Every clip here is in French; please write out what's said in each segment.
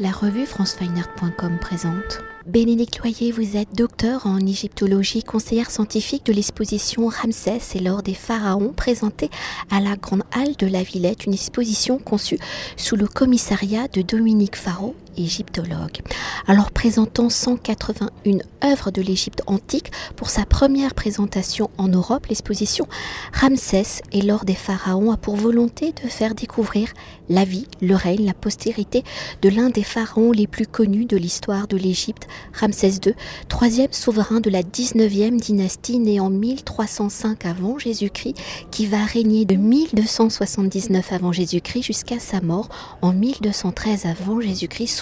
La revue francefineart.com présente. Bénédicte Loyer, vous êtes docteur en égyptologie, conseillère scientifique de l'exposition Ramsès et l'or des pharaons présentée à la Grande Halle de la Villette, une exposition conçue sous le commissariat de Dominique Faro, égyptologue. Alors présentant 181 œuvres de l'Égypte antique pour sa première présentation en Europe, l'exposition Ramsès et l'or des pharaons a pour volonté de faire découvrir la vie, le règne, la postérité de l'un des pharaons les plus connus de l'histoire de l'Égypte, Ramsès II, troisième souverain de la 19e dynastie né en 1305 avant Jésus-Christ, qui va régner de 1279 avant Jésus-Christ jusqu'à sa mort en 1213 avant Jésus-Christ,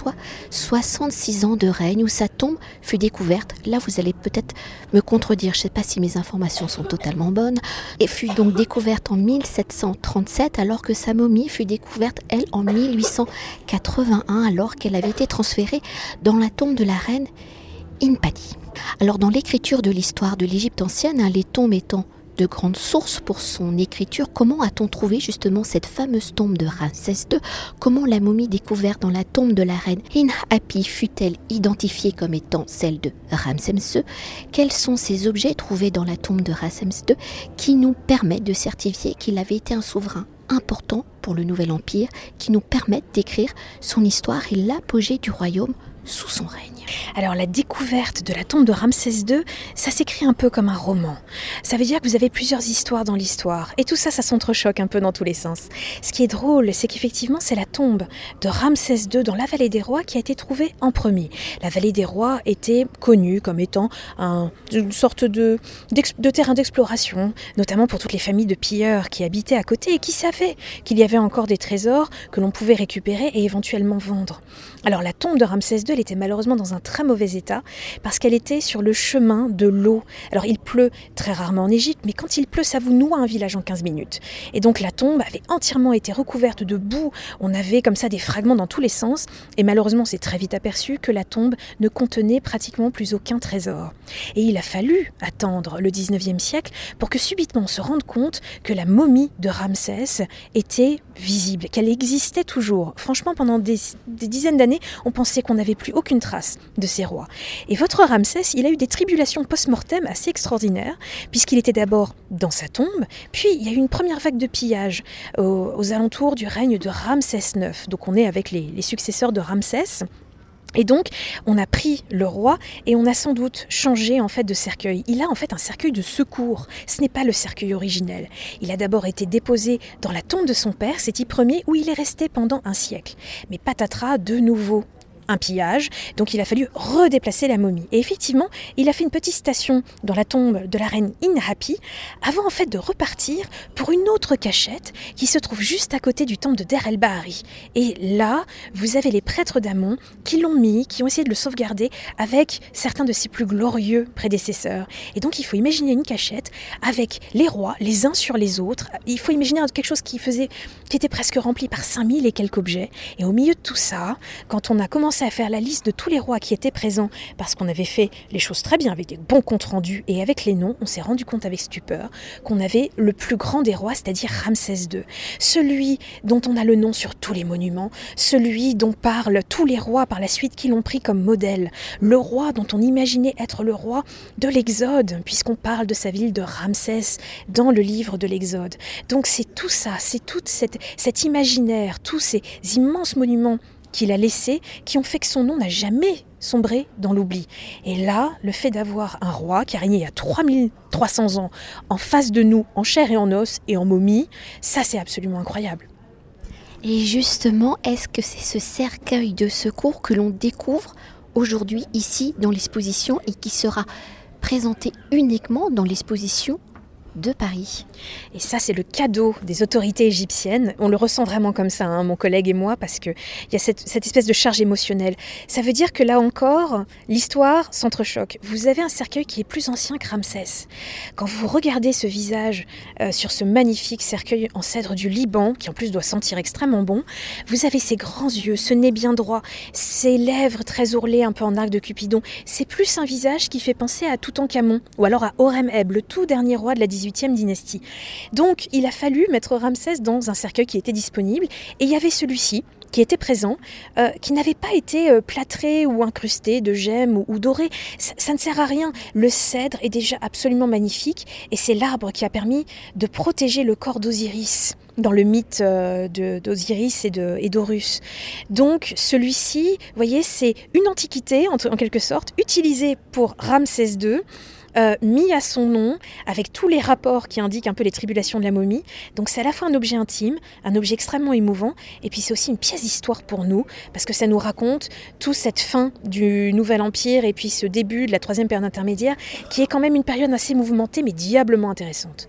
soit 66 ans de règne où sa tombe fut découverte. Là, vous allez peut-être me contredire, je ne sais pas si mes informations sont totalement bonnes, et fut donc découverte en 1737 alors que sa momie fut découverte, elle, en 1881 alors qu'elle avait été transférée dans la tombe de la reine Inpadi. Alors dans l'écriture de l'histoire de l'Égypte ancienne, hein, les tombes étant de grandes sources pour son écriture, comment a-t-on trouvé justement cette fameuse tombe de Ramsès II Comment la momie découverte dans la tombe de la reine Inhapi fut-elle identifiée comme étant celle de Ramsès II Quels sont ces objets trouvés dans la tombe de Ramsès II qui nous permettent de certifier qu'il avait été un souverain important pour le Nouvel Empire, qui nous permettent d'écrire son histoire et l'apogée du royaume sous son règne. Alors la découverte de la tombe de Ramsès II, ça s'écrit un peu comme un roman. Ça veut dire que vous avez plusieurs histoires dans l'histoire. Et tout ça, ça s'entrechoque un peu dans tous les sens. Ce qui est drôle, c'est qu'effectivement, c'est la tombe de Ramsès II dans la vallée des rois qui a été trouvée en premier. La vallée des rois était connue comme étant une sorte de, de terrain d'exploration, notamment pour toutes les familles de pilleurs qui habitaient à côté et qui savaient qu'il y avait encore des trésors que l'on pouvait récupérer et éventuellement vendre. Alors la tombe de Ramsès II, était malheureusement dans un très mauvais état parce qu'elle était sur le chemin de l'eau. Alors il pleut très rarement en Égypte, mais quand il pleut, ça vous noie un village en 15 minutes. Et donc la tombe avait entièrement été recouverte de boue. On avait comme ça des fragments dans tous les sens. Et malheureusement, c'est très vite aperçu que la tombe ne contenait pratiquement plus aucun trésor. Et il a fallu attendre le 19e siècle pour que subitement on se rende compte que la momie de Ramsès était visible, qu'elle existait toujours. Franchement, pendant des, des dizaines d'années, on pensait qu'on n'avait plus aucune trace de ces rois. Et votre Ramsès, il a eu des tribulations post-mortem assez extraordinaires, puisqu'il était d'abord dans sa tombe, puis il y a eu une première vague de pillage aux, alentours du règne de Ramsès IX. Donc on est avec les, les successeurs de Ramsès. Et donc, on a pris le roi et on a sans doute changé en fait de cercueil. Il a en fait un cercueil de secours. Ce n'est pas le cercueil originel. Il a d'abord été déposé dans la tombe de son père, Séti Ier, où il est resté pendant un siècle. Mais patatras, de nouveau, un pillage, donc il a fallu redéplacer la momie. Et effectivement, il a fait une petite station dans la tombe de la reine Inhapi avant en fait de repartir pour une autre cachette qui se trouve juste à côté du temple de Der el Bahari. Et là, vous avez les prêtres d'Amon qui l'ont mis, qui ont essayé de le sauvegarder avec certains de ses plus glorieux prédécesseurs. Et donc il faut imaginer une cachette avec les rois les uns sur les autres. Il faut imaginer quelque chose qui faisait qui était presque rempli par 5000 et quelques objets. Et au milieu de tout ça, quand on a commencé à faire la liste de tous les rois qui étaient présents, parce qu'on avait fait les choses très bien, avec des bons comptes rendus et avec les noms, on s'est rendu compte avec stupeur qu'on avait le plus grand des rois, c'est-à-dire Ramsès II. Celui dont on a le nom sur tous les monuments, celui dont parlent tous les rois par la suite qui l'ont pris comme modèle, le roi dont on imaginait être le roi de l'Exode, puisqu'on parle de sa ville de Ramsès dans le livre de l'Exode. Donc c'est tout ça, c'est tout cette, cet imaginaire, tous ces immenses monuments qu'il a laissés qui ont fait que son nom n'a jamais sombré dans l'oubli. Et là, le fait d'avoir un roi qui a régné il y a 3300 ans en face de nous, en chair et en os et en momie, ça c'est absolument incroyable. Et justement, est-ce que c'est ce cercueil de secours que l'on découvre aujourd'hui ici dans l'exposition et qui sera présenté uniquement dans l'exposition de Paris. Et ça, c'est le cadeau des autorités égyptiennes. On le ressent vraiment comme ça, hein, mon collègue et moi, parce qu'il y a cette, espèce de charge émotionnelle. Ça veut dire que là encore, l'histoire s'entrechoque. Vous avez un cercueil qui est plus ancien que Ramsès. Quand vous regardez ce visage euh, sur ce magnifique cercueil en cèdre du Liban, qui en plus doit sentir extrêmement bon, vous avez ces grands yeux, ce nez bien droit, ces lèvres très ourlées, un peu en arc de Cupidon. C'est plus un visage qui fait penser à Toutankhamon, ou alors à Horem Heb, le tout dernier roi de la 18 dynastie. Donc il a fallu mettre Ramsès dans un cercueil qui était disponible et il y avait celui-ci qui était présent, euh, qui n'avait pas été euh, plâtré ou incrusté de gemmes ou, doré. Ça, ne sert à rien. Le cèdre est déjà absolument magnifique et c'est l'arbre qui a permis de protéger le corps d'Osiris dans le mythe euh, d'Osiris et d'Horus. Donc celui-ci, vous voyez, c'est une antiquité en, en quelque sorte, utilisée pour Ramsès II euh, mis à son nom, avec tous les rapports qui indiquent un peu les tribulations de la momie. Donc c'est à la fois un objet intime, un objet extrêmement émouvant, et puis c'est aussi une pièce d'histoire pour nous, parce que ça nous raconte toute cette fin du Nouvel Empire, et puis ce début de la troisième période intermédiaire, qui est quand même une période assez mouvementée, mais diablement intéressante.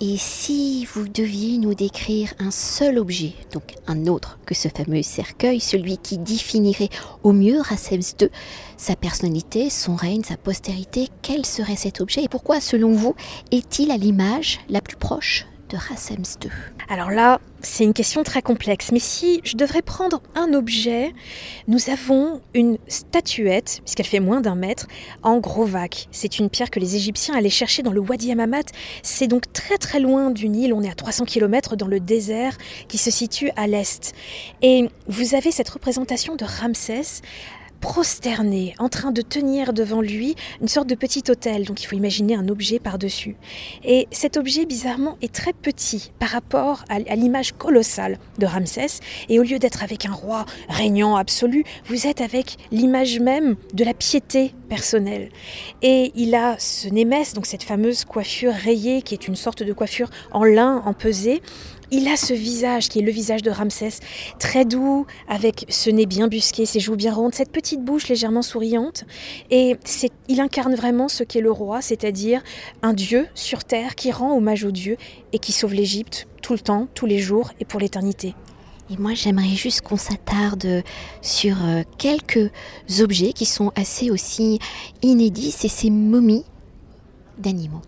Et si vous deviez nous décrire un seul objet, donc un autre que ce fameux cercueil, celui qui définirait au mieux Rassems II, sa personnalité, son règne, sa postérité, quel serait cet objet et pourquoi, selon vous, est-il à l'image la plus proche de Rassems II Alors là, c'est une question très complexe, mais si je devrais prendre un objet, nous avons une statuette, puisqu'elle fait moins d'un mètre, en Grovac. C'est une pierre que les Égyptiens allaient chercher dans le Wadi Hammamat. C'est donc très très loin du Nil, on est à 300 km dans le désert qui se situe à l'est. Et vous avez cette représentation de Ramsès prosterné, en train de tenir devant lui une sorte de petit hôtel, donc il faut imaginer un objet par-dessus. Et cet objet, bizarrement, est très petit par rapport à, l'image colossale de Ramsès, et au lieu d'être avec un roi régnant absolu, vous êtes avec l'image même de la piété personnelle. Et il a ce némès, donc cette fameuse coiffure rayée, qui est une sorte de coiffure en lin empesé, il a ce visage qui est le visage de Ramsès, très doux, avec ce nez bien busqué, ses joues bien rondes, cette petite bouche légèrement souriante. Et il incarne vraiment ce qu'est le roi, c'est-à-dire un dieu sur terre qui rend hommage au dieu et qui sauve l'Égypte tout le temps, tous les jours et pour l'éternité. Et moi, j'aimerais juste qu'on s'attarde sur euh, quelques objets qui sont assez aussi inédits, c'est ces momies d'animaux.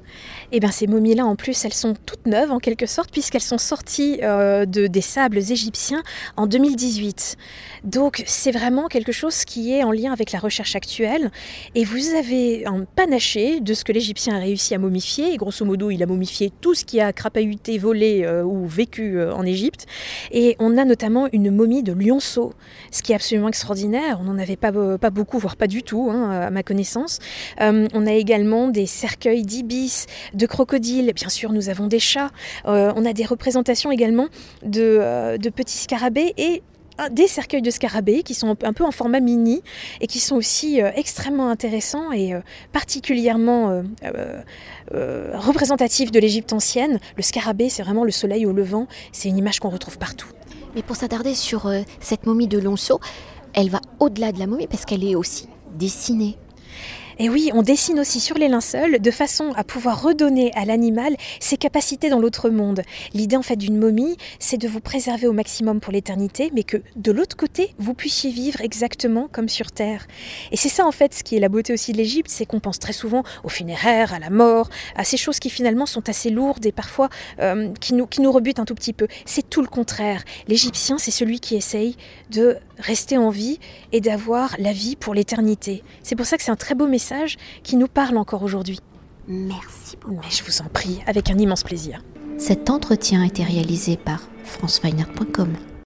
Et eh bien ces momies-là, en plus, elles sont toutes neuves en quelque sorte, puisqu'elles sont sorties euh, de, des sables égyptiens en 2018. Donc c'est vraiment quelque chose qui est en lien avec la recherche actuelle. Et vous avez un panaché de ce que l'Égyptien a réussi à momifier. Et grosso modo, il a momifié tout ce qui a crapahuté, volé euh, ou vécu euh, en Égypte. Et on a notamment une momie de lionceau, ce qui est absolument extraordinaire. On n'en avait pas, pas beaucoup, voire pas du tout, hein, à ma connaissance. on a également des cercueils d'ibis, de crocodiles, bien sûr nous avons des chats, euh, on a des représentations également de, euh, petits scarabées et euh, des cercueils de scarabées qui sont un peu en format mini et qui sont aussi extrêmement intéressants et particulièrement représentatifs de l'Égypte ancienne. Le scarabée, c'est vraiment le soleil au levant, c'est une image qu'on retrouve partout. Mais pour s'attarder sur cette momie de Lonceau, elle va au-delà de la momie parce qu'elle est aussi dessinée. Et oui, on dessine aussi sur les linceuls de façon à pouvoir redonner à l'animal ses capacités dans l'autre monde. L'idée en fait d'une momie, c'est de vous préserver au maximum pour l'éternité, mais que de l'autre côté, vous puissiez vivre exactement comme sur Terre. Et c'est ça en fait ce qui est la beauté aussi de l'Égypte, c'est qu'on pense très souvent aux funéraires, à la mort, à ces choses qui finalement sont assez lourdes et parfois euh, qui, nous, qui nous rebutent un tout petit peu. C'est tout le contraire. L'Égyptien, c'est celui qui essaye de rester en vie et d'avoir la vie pour l'éternité. C'est pour ça que c'est un très beau message qui nous parle encore aujourd'hui. Merci beaucoup. Mais je vous en prie, avec un immense plaisir. Cet entretien a été réalisé par franceweiner.com.